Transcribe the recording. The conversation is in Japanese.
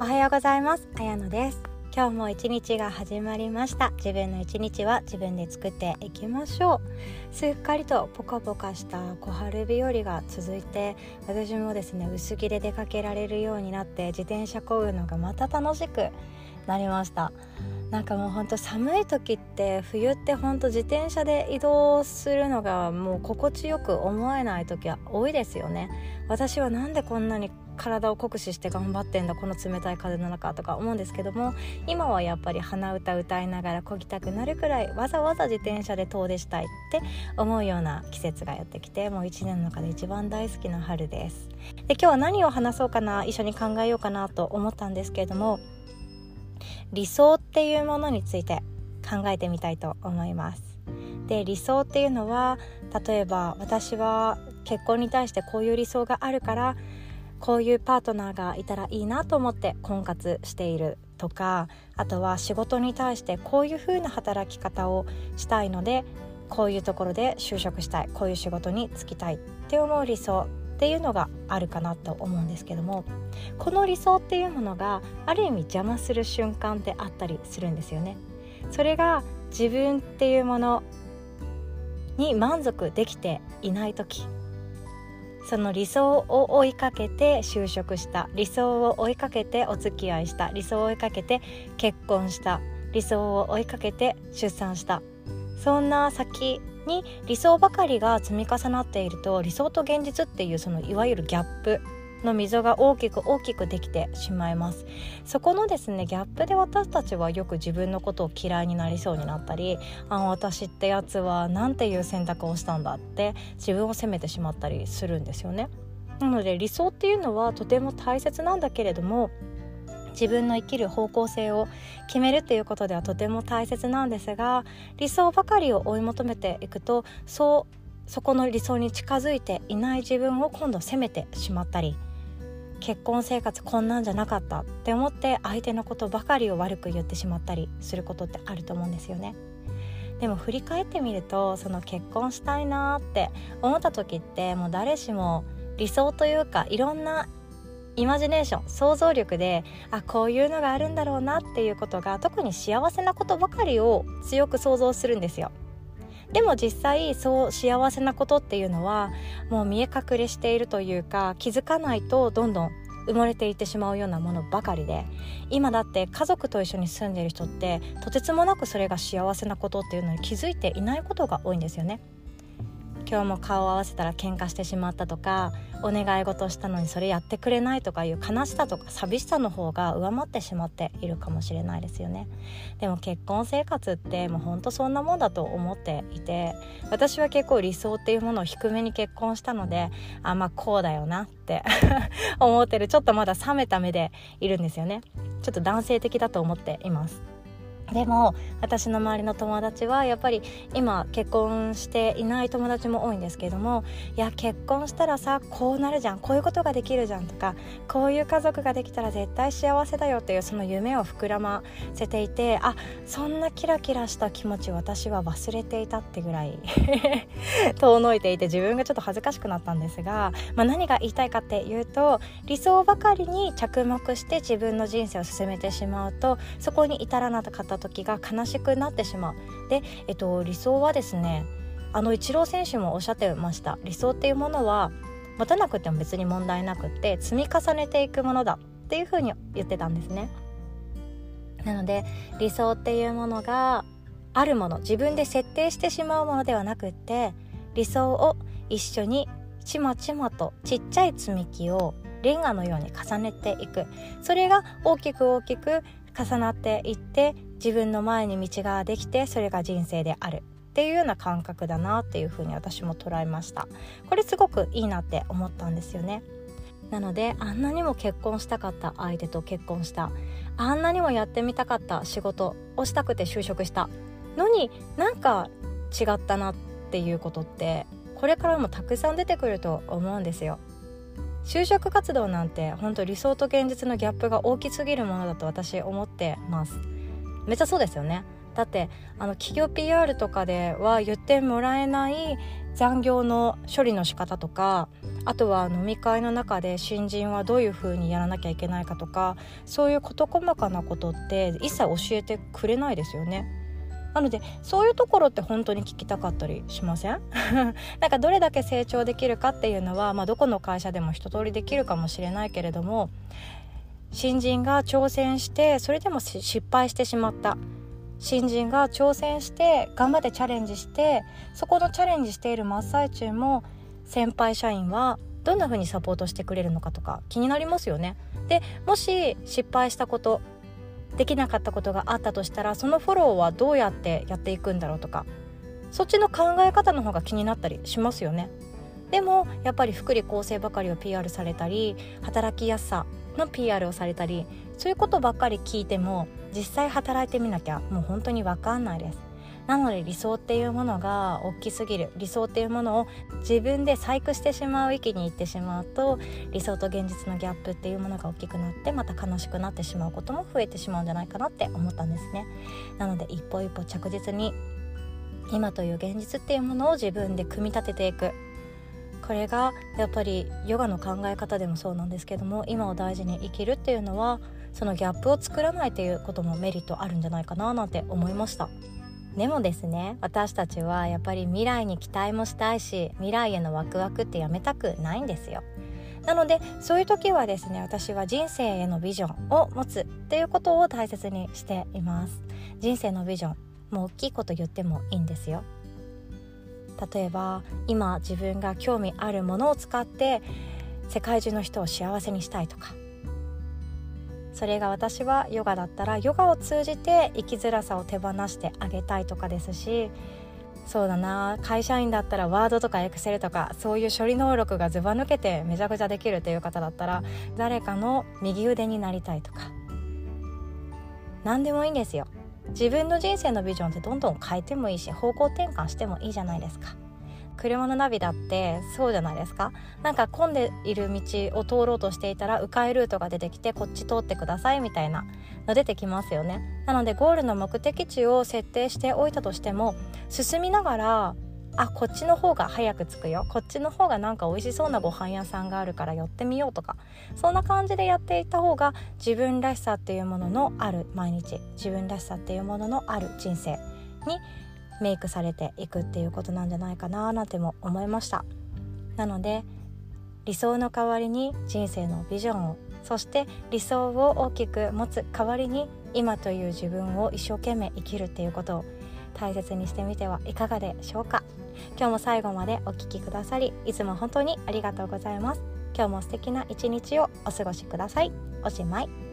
おはようございます。あやのです。今日も一日が始まりました。自分の一日は自分で作っていきましょう。すっかりとポカポカした小春日和が続いて私もですね薄着で出かけられるようになって自転車こぐのがまた楽しくなりました。なんかもうほんと寒い時って冬ってほんと自転車で移動するのがもう心地よく思えない時は多いですよね。私はなんでこんなに体を酷使して頑張ってんだこの冷たい風の中とか思うんですけども今はやっぱり鼻歌歌いながら漕ぎたくなるくらいわざわざ自転車で遠出したいって思うような季節がやってきてもう1年の中で一番大好きな春です。で今日は何を話そうかな一緒に考えようかなと思ったんですけれども理想っていうものについて考えてみたいと思います。で理想っていうのは例えば私は結婚に対してこういう理想があるからこういうパートナーがいたらいいなと思って婚活しているとかあとは仕事に対してこういう風な働き方をしたいのでこういうところで就職したいこういう仕事に就きたいって思う理想っていうのがあるかなと思うんですけどもこの理想っていうものがある意味邪魔する瞬間ってあったりするんですよね。それが自分っていうものに満足できていない時その理想を追いかけて就職した理想を追いかけてお付き合いした理想を追いかけて結婚した理想を追いかけて出産したそんな先に理想ばかりが積み重なっていると理想と現実っていうそのいわゆるギャップの溝が大きく大きくできてしまいます。そこのですねギャップで私たちはよく自分のことを嫌いになりそうになったりあ私ってやつは何ていう選択をしたんだって自分を責めてしまったりするんですよね。なので理想っていうのはとても大切なんだけれども自分の生きる方向性を決めるっていうことではとても大切なんですが理想ばかりを追い求めていくとそうそこの理想に近づいていない自分を今度責めてしまったり結婚生活こんなんじゃなかったって思って相手のことばかりを悪く言ってしまったりすることってあると思うんですよね。でも振り返ってみるとその結婚したいなって思った時ってもう誰しも理想というかいろんなイマジネーション想像力であこういうのがあるんだろうなっていうことが特に幸せなことばかりを強く想像するんですよ。でも実際そう幸せなことっていうのはもう見え隠れしているというか気づかないとどんどん埋もれていってしまうようなものばかりで今だって家族と一緒に住んでる人ってとてつもなくそれが幸せなことっていうのに気づいていないことが多いんですよね。今日も顔を合わせたら喧嘩してしまったとかお願い事したのにそれやってくれないとかいう悲しさとか寂しさの方が上回ってしまっているかもしれないですよね。でも結婚生活ってもうほんとそんなもんだと思っていて私は結構理想っていうものを低めに結婚したのであまあこうだよなって 思ってるちょっとまだ冷めた目でいるんですよね。ちょっと男性的だと思っています。でも私の周りの友達はやっぱり今結婚していない友達も多いんですけれどもいや結婚したらさこうなるじゃんこういうことができるじゃんとかこういう家族ができたら絶対幸せだよっていうその夢を膨らませていてあそんなキラキラした気持ち私は忘れていたってぐらい 遠のいていて自分がちょっと恥ずかしくなったんですが、まあ、何が言いたいかっていうと理想ばかりに着目して自分の人生を進めてしまうとそこに至らなかった時が悲しくなってしまう。で、えっと、理想はですねあのイチロー選手もおっしゃってました。理想っていうものは持たなくても別に問題なくって積み重ねていくものだっていうふうに言ってたんですね。なので理想っていうものがあるもの自分で設定してしまうものではなくって理想を一緒にちまちまとちっちゃい積み木をレンガのように重ねていく。それが大きく大きく重なっていって自分の前に道ができてそれが人生であるっていうような感覚だなっていうふうに私も捉えました。これすごくいいなって思ったんですよね。なのであんなにも結婚したかった相手と結婚したあんなにもやってみたかった仕事をしたくて就職したのになんか違ったなっていうことってこれからもたくさん出てくると思うんですよ。就職活動なんて本当理想と現実のギャップが大きすぎるものだと私思ってます。めっちゃそうですよねだってあの企業 PR とかでは言ってもらえない残業の処理の仕方とかあとは飲み会の中で新人はどういう風にやらなきゃいけないかとかそういう事細かなことって一切教えてくれないですよね。なのでそういうところって本当に聞きたかったりしません？なんかどれだけ成長できるかっていうのは、まあ、どこの会社でも一通りできるかもしれないけれども新人が挑戦してそれでも失敗してしまった新人が挑戦して頑張ってチャレンジしてそこのチャレンジしている真っ最中も先輩社員はどんな風にサポートしてくれるのかとか気になりますよね。でもし失敗したことできなかったことがあったとしたらそのフォローはどうやってやっていくんだろうとかそっちの考え方の方が気になったりしますよね。でもやっぱり福利厚生ばかりを PR されたり働きやすさの PR をされたりそういうことばっかり聞いても実際働いてみなきゃもう本当に分かんないです。なので理想っていうものが大きすぎる。理想っていうものを自分で細工してしまう域に行ってしまうと理想と現実のギャップっていうものが大きくなってまた悲しくなってしまうことも増えてしまうんじゃないかなって思ったんですね。なので一歩一歩着実に今という現実っていうものを自分で組み立てていく。これがやっぱりヨガの考え方でもそうなんですけども今を大事に生きるっていうのはそのギャップを作らないっていうこともメリットあるんじゃないかななんて思いました。でもですね私たちはやっぱり未来に期待もしたいし未来へのワクワクってやめたくないんですよ。なのでそういう時はですね私は人生へのビジョンを持つっていうことを大切にしています。人生のビジョンもう大きいこと言ってもいいんですよ。例えば今自分が興味あるものを使って世界中の人を幸せにしたいとか。それが私はヨガだったらヨガを通じて生きづらさを手放してあげたいとかですしそうだな会社員だったらワードとかエクセルとかそういう処理能力がずば抜けてめちゃくちゃできるという方だったら誰かの右腕になりたいとか。何でもいいんですよ。自分の人生のビジョンってどんどん変えてもいいし方向転換してもいいじゃないですか。車のナビだってそうじゃないですか。なんか混んでいる道を通ろうとしていたら迂回ルートが出てきてこっち通ってくださいみたいなの出てきますよね。なのでゴールの目的地を設定しておいたとしても進みながらあこっちの方が早く着くよ。こっちの方がなんか美味しそうなご飯屋さんがあるから寄ってみようとか。そんな感じでやっていった方が自分らしさっていうもののある毎日。自分らしさっていうもののある人生にメイクされていくっていうことなんじゃないかななんても思いました。なので理想の代わりに人生のビジョンをそして理想を大きく持つ代わりに今という自分を一生懸命生きるっていうことを大切にしてみてはいかがでしょうか。今日も最後までお聴きくださりいつも本当にありがとうございます。今日も素敵な一日をお過ごしください。おしまい。